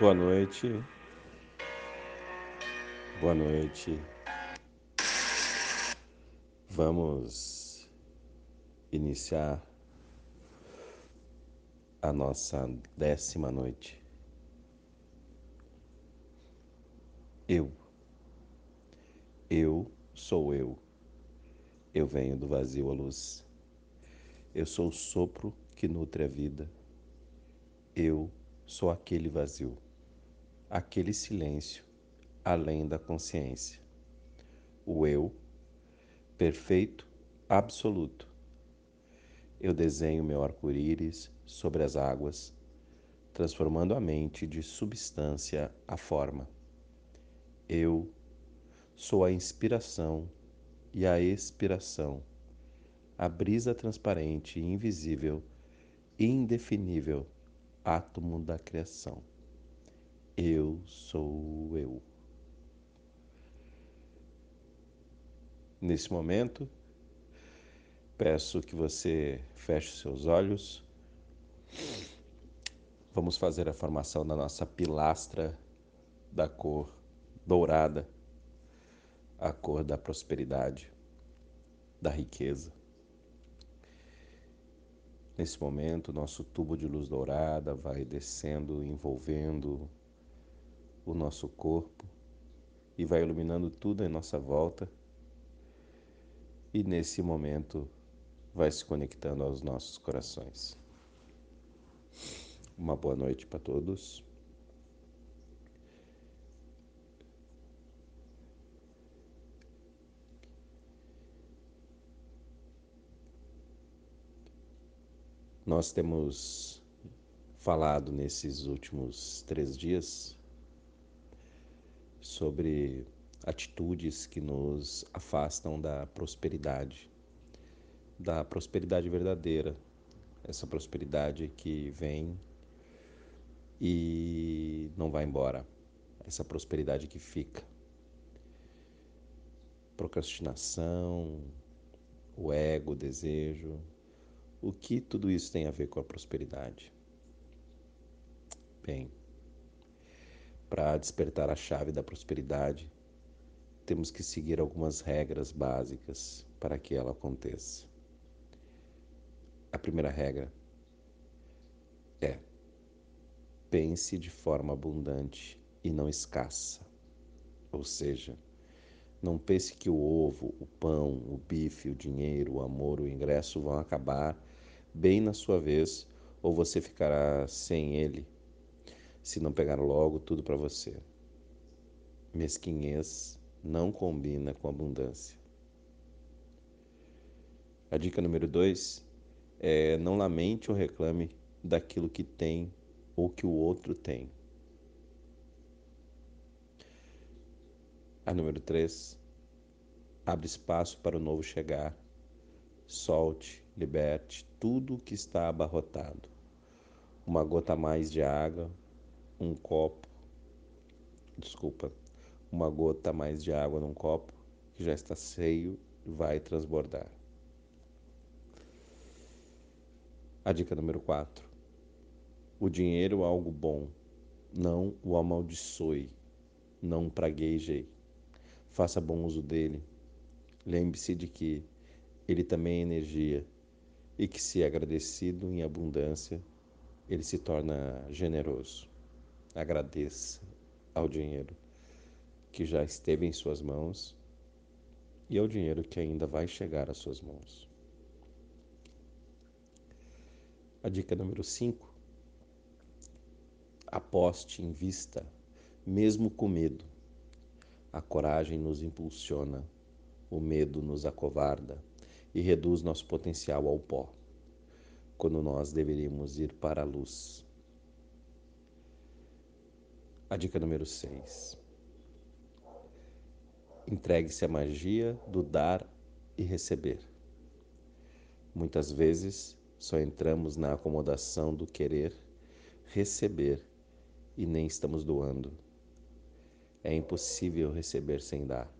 Boa noite. Boa noite. Vamos iniciar a nossa décima noite. Eu. Eu sou eu. Eu venho do vazio à luz. Eu sou o sopro que nutre a vida. Eu sou aquele vazio aquele silêncio além da consciência. O eu, perfeito, absoluto. Eu desenho meu arco-íris sobre as águas, transformando a mente de substância a forma. Eu sou a inspiração e a expiração, a brisa transparente e invisível, indefinível, átomo da criação. Eu sou eu. Nesse momento, peço que você feche seus olhos. Vamos fazer a formação da nossa pilastra da cor dourada, a cor da prosperidade, da riqueza. Nesse momento, nosso tubo de luz dourada vai descendo, envolvendo o nosso corpo e vai iluminando tudo em nossa volta. E nesse momento vai se conectando aos nossos corações. Uma boa noite para todos. Nós temos falado nesses últimos três dias sobre atitudes que nos afastam da prosperidade, da prosperidade verdadeira, essa prosperidade que vem e não vai embora, essa prosperidade que fica. Procrastinação, o ego, o desejo, o que tudo isso tem a ver com a prosperidade? Bem, para despertar a chave da prosperidade, temos que seguir algumas regras básicas para que ela aconteça. A primeira regra é: pense de forma abundante e não escassa. Ou seja, não pense que o ovo, o pão, o bife, o dinheiro, o amor, o ingresso vão acabar bem na sua vez ou você ficará sem ele se não pegar logo tudo para você. Mesquinhez não combina com abundância. A dica número dois é não lamente ou reclame daquilo que tem ou que o outro tem. A número três abre espaço para o novo chegar. Solte, liberte tudo que está abarrotado. Uma gota mais de água um copo, desculpa, uma gota mais de água num copo que já está cheio vai transbordar. A dica número 4. O dinheiro é algo bom, não o amaldiçoe, não pragueje, faça bom uso dele. Lembre-se de que ele também é energia e que, se agradecido em abundância, ele se torna generoso agradeça ao dinheiro que já esteve em suas mãos e ao dinheiro que ainda vai chegar às suas mãos. A dica número 5. Aposte, invista, mesmo com medo. A coragem nos impulsiona, o medo nos acovarda e reduz nosso potencial ao pó, quando nós deveríamos ir para a luz. A dica número 6. Entregue-se à magia do dar e receber. Muitas vezes só entramos na acomodação do querer receber e nem estamos doando. É impossível receber sem dar.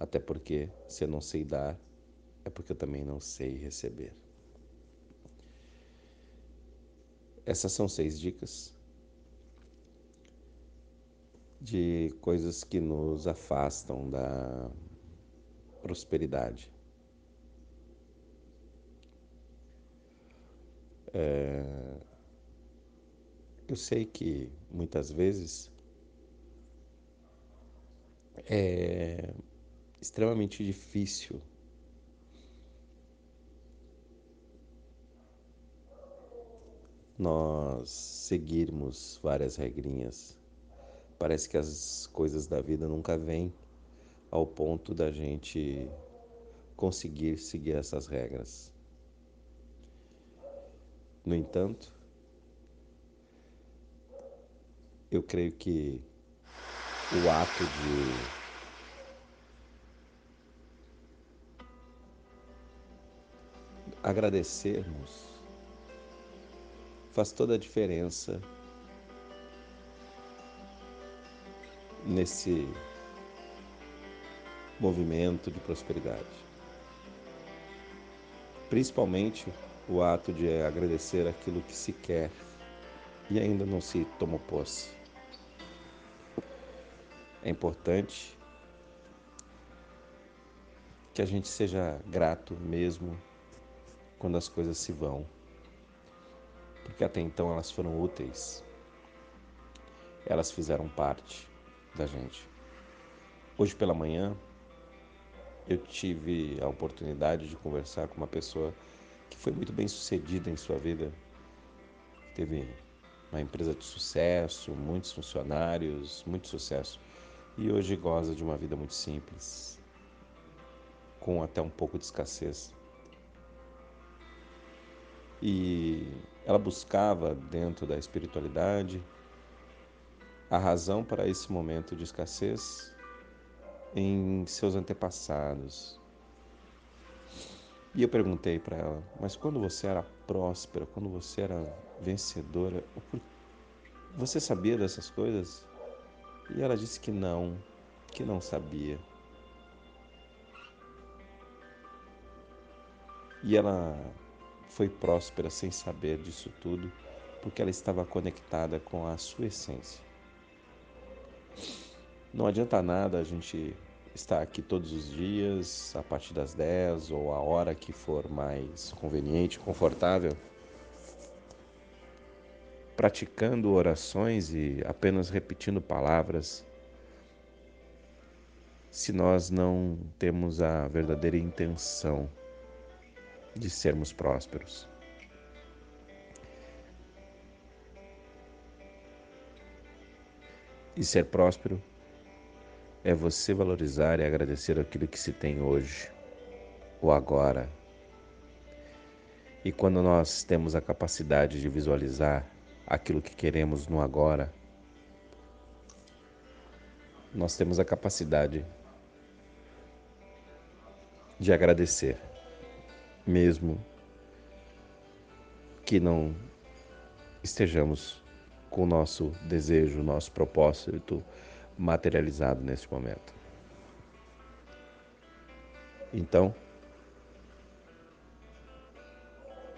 Até porque, se eu não sei dar, é porque eu também não sei receber. Essas são seis dicas de coisas que nos afastam da prosperidade. É, eu sei que muitas vezes é extremamente difícil nós seguirmos várias regrinhas. Parece que as coisas da vida nunca vêm ao ponto da gente conseguir seguir essas regras. No entanto, eu creio que o ato de agradecermos faz toda a diferença nesse movimento de prosperidade. Principalmente o ato de agradecer aquilo que se quer e ainda não se tomou posse. É importante que a gente seja grato mesmo quando as coisas se vão, porque até então elas foram úteis, elas fizeram parte da gente. Hoje pela manhã eu tive a oportunidade de conversar com uma pessoa que foi muito bem sucedida em sua vida, teve uma empresa de sucesso, muitos funcionários, muito sucesso e hoje goza de uma vida muito simples, com até um pouco de escassez. E ela buscava dentro da espiritualidade a razão para esse momento de escassez em seus antepassados. E eu perguntei para ela: Mas quando você era próspera, quando você era vencedora, você sabia dessas coisas? E ela disse que não, que não sabia. E ela foi próspera sem saber disso tudo, porque ela estava conectada com a sua essência. Não adianta nada a gente estar aqui todos os dias, a partir das 10 ou a hora que for mais conveniente, confortável, praticando orações e apenas repetindo palavras, se nós não temos a verdadeira intenção de sermos prósperos. E ser próspero é você valorizar e agradecer aquilo que se tem hoje, o agora. E quando nós temos a capacidade de visualizar aquilo que queremos no agora, nós temos a capacidade de agradecer mesmo que não estejamos com o nosso desejo, nosso propósito materializado nesse momento. Então,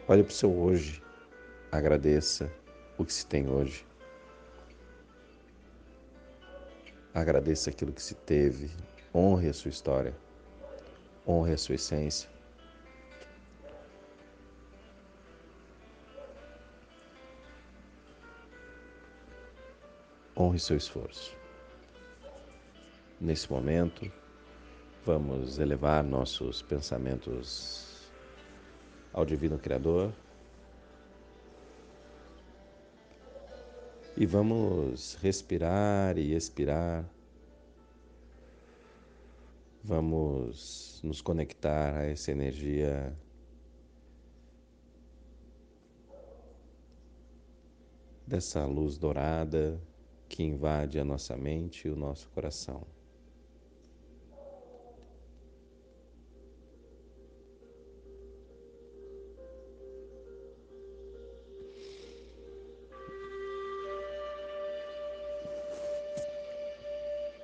olhe para o seu hoje, agradeça o que se tem hoje. Agradeça aquilo que se teve, honre a sua história, honre a sua essência honre seu esforço. Nesse momento, vamos elevar nossos pensamentos ao Divino Criador e vamos respirar e expirar. Vamos nos conectar a essa energia dessa luz dourada que invade a nossa mente e o nosso coração.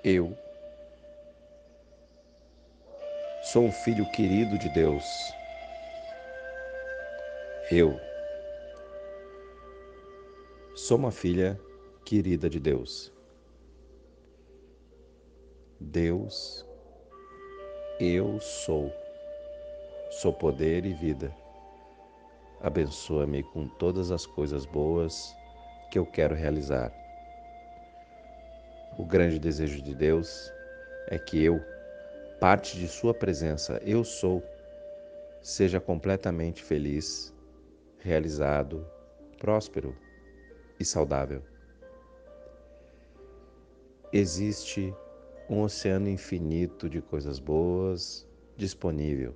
Eu sou um filho querido de Deus. Eu sou uma filha querida de Deus. Deus, eu sou. Sou poder e vida. Abençoa-me com todas as coisas boas que eu quero realizar. O grande desejo de Deus é que eu, parte de Sua presença, eu sou, seja completamente feliz, realizado, próspero e saudável. Existe um oceano infinito de coisas boas disponível.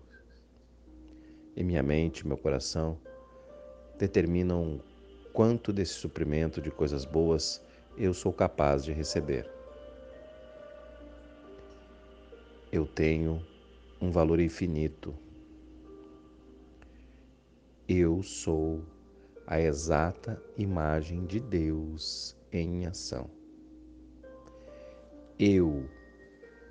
E minha mente meu coração determinam quanto desse suprimento de coisas boas eu sou capaz de receber. Eu tenho um valor infinito. Eu sou a exata imagem de Deus em ação. Eu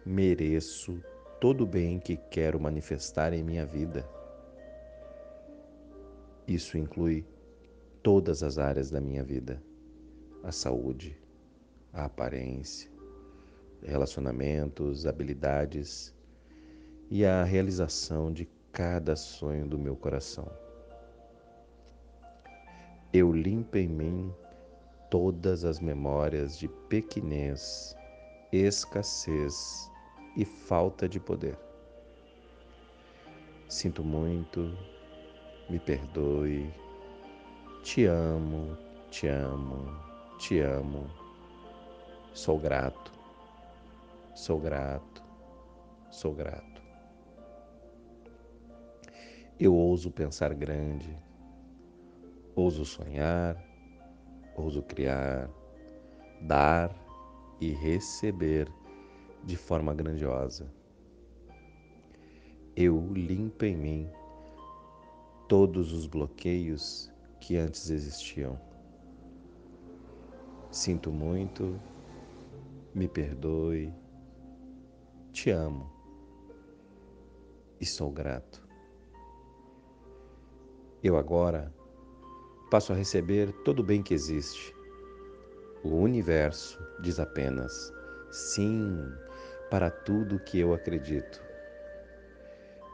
mereço todo o bem que quero manifestar em minha vida. Isso inclui todas as áreas da minha vida: a saúde, a aparência, relacionamentos, habilidades e a realização de cada sonho do meu coração eu limpo em mim todas as memórias de pequenez, escassez e falta de poder. Sinto muito, me perdoe, te amo, te amo, te amo. Sou grato, sou grato, sou grato. Eu ouso pensar grande, Ouso sonhar, ouso criar, dar e receber de forma grandiosa. Eu limpo em mim todos os bloqueios que antes existiam. Sinto muito, me perdoe, te amo e sou grato. Eu agora passo a receber todo o bem que existe. O universo diz apenas sim para tudo que eu acredito.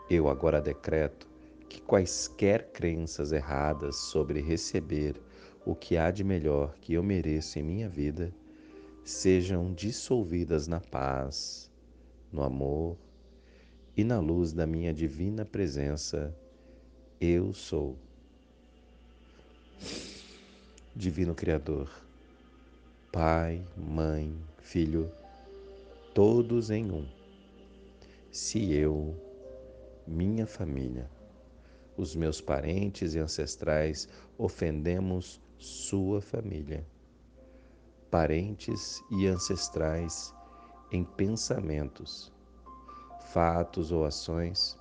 Eu agora decreto que quaisquer crenças erradas sobre receber o que há de melhor que eu mereço em minha vida sejam dissolvidas na paz, no amor e na luz da minha divina presença. Eu sou. Divino Criador, Pai, Mãe, Filho, todos em um. Se eu, minha família, os meus parentes e ancestrais ofendemos sua família, parentes e ancestrais em pensamentos, fatos ou ações,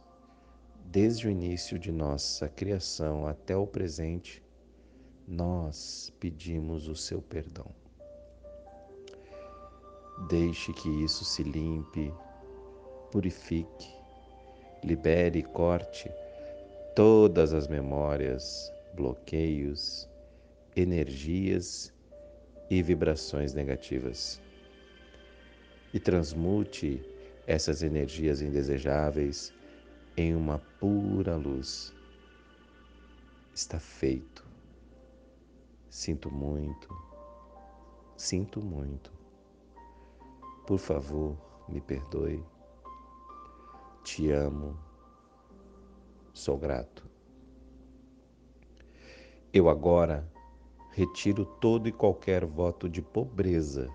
desde o início de nossa criação até o presente, nós pedimos o seu perdão. Deixe que isso se limpe, purifique, libere e corte todas as memórias, bloqueios, energias e vibrações negativas. E transmute essas energias indesejáveis em uma pura luz. Está feito. Sinto muito, sinto muito. Por favor, me perdoe. Te amo. Sou grato. Eu agora retiro todo e qualquer voto de pobreza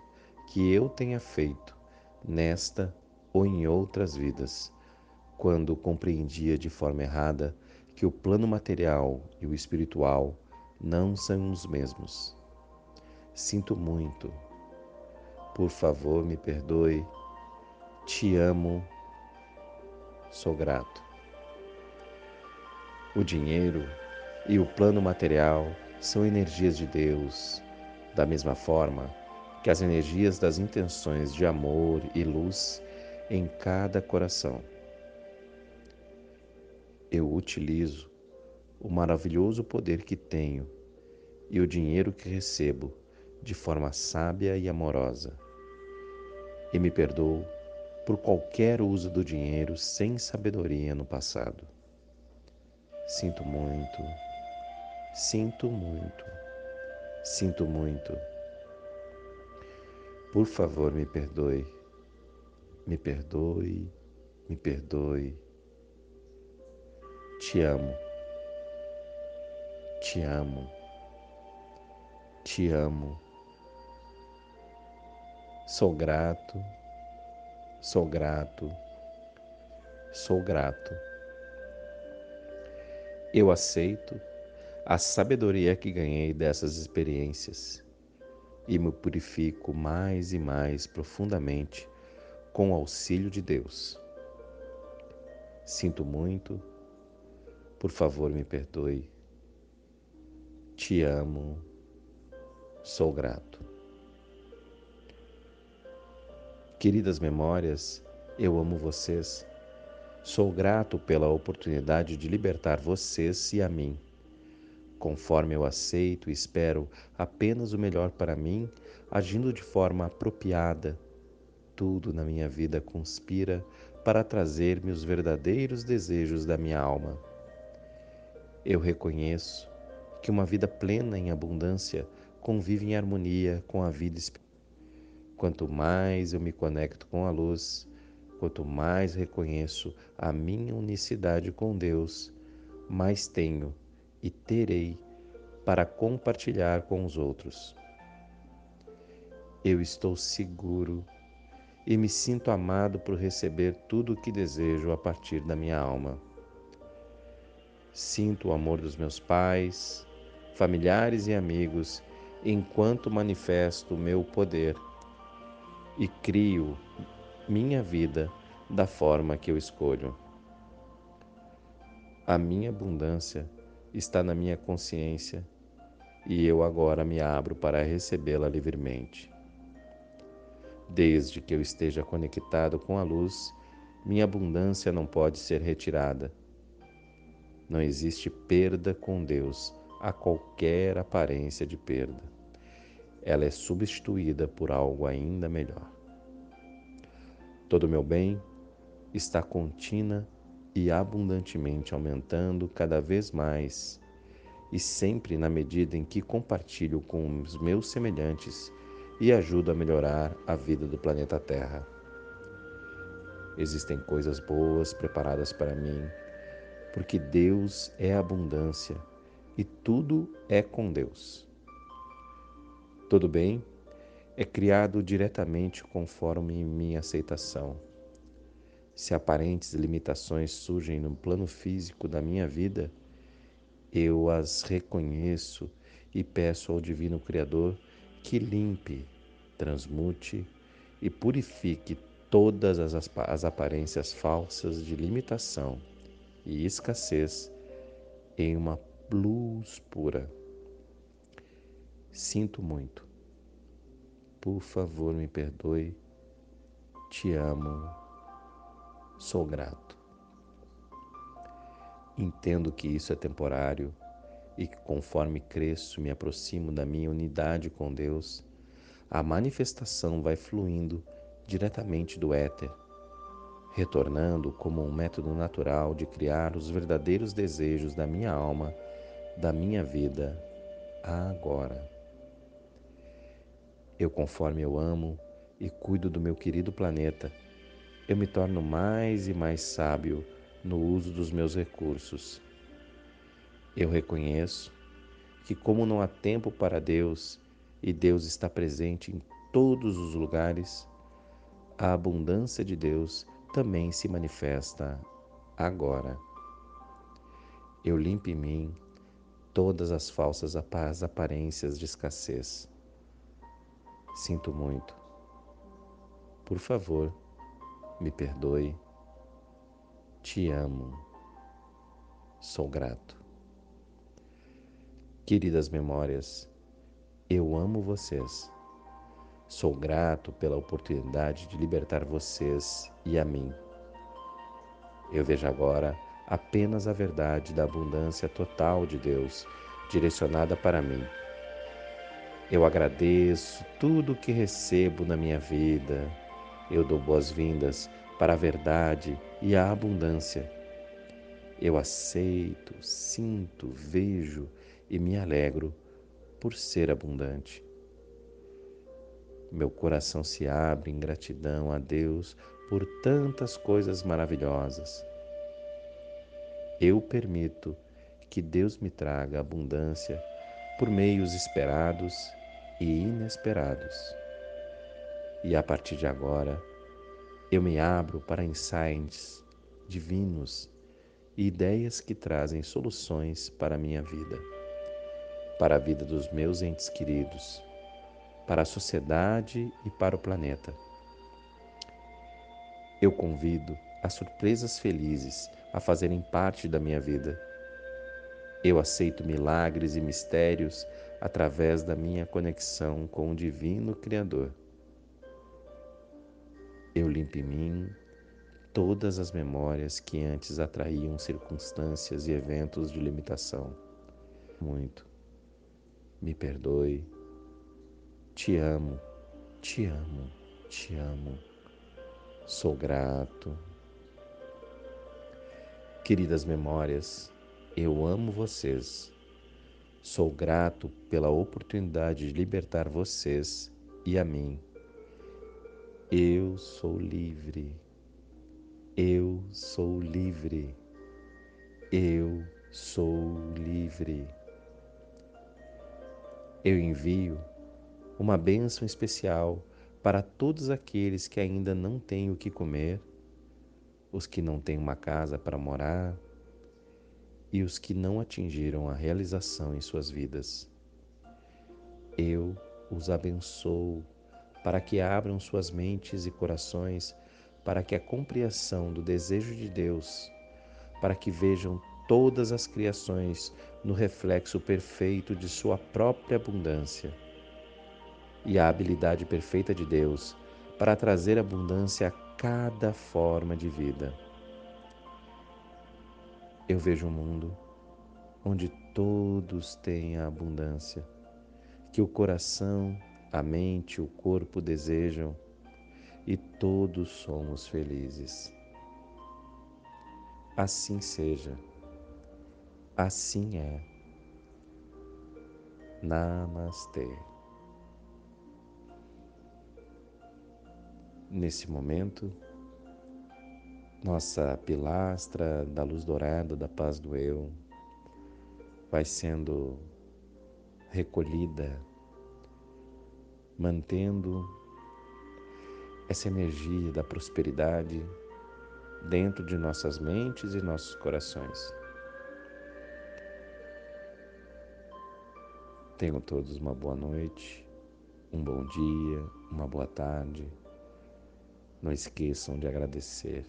que eu tenha feito nesta ou em outras vidas, quando compreendia de forma errada que o plano material e o espiritual não são os mesmos. Sinto muito. Por favor, me perdoe. Te amo. Sou grato. O dinheiro e o plano material são energias de Deus, da mesma forma que as energias das intenções de amor e luz em cada coração. Eu utilizo o maravilhoso poder que tenho e o dinheiro que recebo de forma sábia e amorosa. E me perdoo por qualquer uso do dinheiro sem sabedoria no passado. Sinto muito, sinto muito, sinto muito. Por favor, me perdoe, me perdoe, me perdoe. Te amo, te amo, te amo. Sou grato Sou grato, sou grato. Eu aceito a sabedoria que ganhei dessas experiências e me purifico mais e mais profundamente com o auxílio de Deus. Sinto muito, por favor me perdoe. Te amo, sou grato. Queridas memórias, eu amo vocês. Sou grato pela oportunidade de libertar vocês e a mim. Conforme eu aceito e espero apenas o melhor para mim, agindo de forma apropriada, tudo na minha vida conspira para trazer-me os verdadeiros desejos da minha alma. Eu reconheço que uma vida plena em abundância convive em harmonia com a vida espiritual Quanto mais eu me conecto com a luz, quanto mais reconheço a minha unicidade com Deus, mais tenho e terei para compartilhar com os outros. Eu estou seguro e me sinto amado por receber tudo o que desejo a partir da minha alma. Sinto o amor dos meus pais, familiares e amigos enquanto manifesto o meu poder e crio minha vida da forma que eu escolho. A minha abundância está na minha consciência e eu agora me abro para recebê-la livremente. Desde que eu esteja conectado com a luz, minha abundância não pode ser retirada. Não existe perda com Deus a qualquer aparência de perda ela é substituída por algo ainda melhor. Todo meu bem está contínua e abundantemente aumentando cada vez mais, e sempre na medida em que compartilho com os meus semelhantes e ajudo a melhorar a vida do planeta Terra. Existem coisas boas preparadas para mim, porque Deus é abundância e tudo é com Deus. Todo bem é criado diretamente conforme minha aceitação. Se aparentes limitações surgem no plano físico da minha vida, eu as reconheço e peço ao Divino Criador que limpe, transmute e purifique todas as, as aparências falsas de limitação e escassez em uma luz pura. Sinto muito. Por favor, me perdoe. Te amo. Sou grato. Entendo que isso é temporário e que conforme cresço, me aproximo da minha unidade com Deus, a manifestação vai fluindo diretamente do éter, retornando como um método natural de criar os verdadeiros desejos da minha alma, da minha vida, agora. Eu, conforme eu amo e cuido do meu querido planeta, eu me torno mais e mais sábio no uso dos meus recursos. Eu reconheço que, como não há tempo para Deus e Deus está presente em todos os lugares, a abundância de Deus também se manifesta agora. Eu limpo em mim todas as falsas aparências de escassez Sinto muito. Por favor, me perdoe. Te amo. Sou grato. Queridas memórias, eu amo vocês. Sou grato pela oportunidade de libertar vocês e a mim. Eu vejo agora apenas a verdade da abundância total de Deus direcionada para mim eu agradeço tudo o que recebo na minha vida, Eu dou boas-vindas para a verdade e a abundância. Eu aceito, sinto, vejo e me alegro por ser abundante. Meu coração se abre em gratidão a Deus por tantas coisas maravilhosas. Eu permito que Deus me traga abundância por meios esperados e inesperados. E a partir de agora, eu me abro para insights divinos e ideias que trazem soluções para a minha vida, para a vida dos meus entes queridos, para a sociedade e para o planeta. Eu convido as surpresas felizes a fazerem parte da minha vida. Eu aceito milagres e mistérios através da minha conexão com o Divino Criador. Eu limpo em mim todas as memórias que antes atraíam circunstâncias e eventos de limitação. Muito. Me perdoe. Te amo, te amo, te amo. Sou grato. Queridas memórias, eu amo vocês. Sou grato pela oportunidade de libertar vocês e a mim eu sou livre. Eu sou livre. Eu sou livre. Eu envio uma bênção especial para todos aqueles que ainda não têm o que comer, os que não têm uma casa para morar e os que não atingiram a realização em suas vidas. Eu os abençoo para que abram suas mentes e corações para que a compreensão do desejo de Deus, para que vejam todas as criações no reflexo perfeito de sua própria abundância e a habilidade perfeita de Deus para trazer abundância a cada forma de vida. Eu vejo um mundo onde todos têm a abundância, que o coração a mente e o corpo desejam e todos somos felizes. Assim seja, assim é. Namastê. Nesse momento, nossa pilastra da luz dourada da paz do eu vai sendo recolhida mantendo essa energia da prosperidade dentro de nossas mentes e nossos corações. Tenham todos uma boa noite, um bom dia, uma boa tarde. Não esqueçam de agradecer.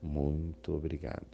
Muito obrigado.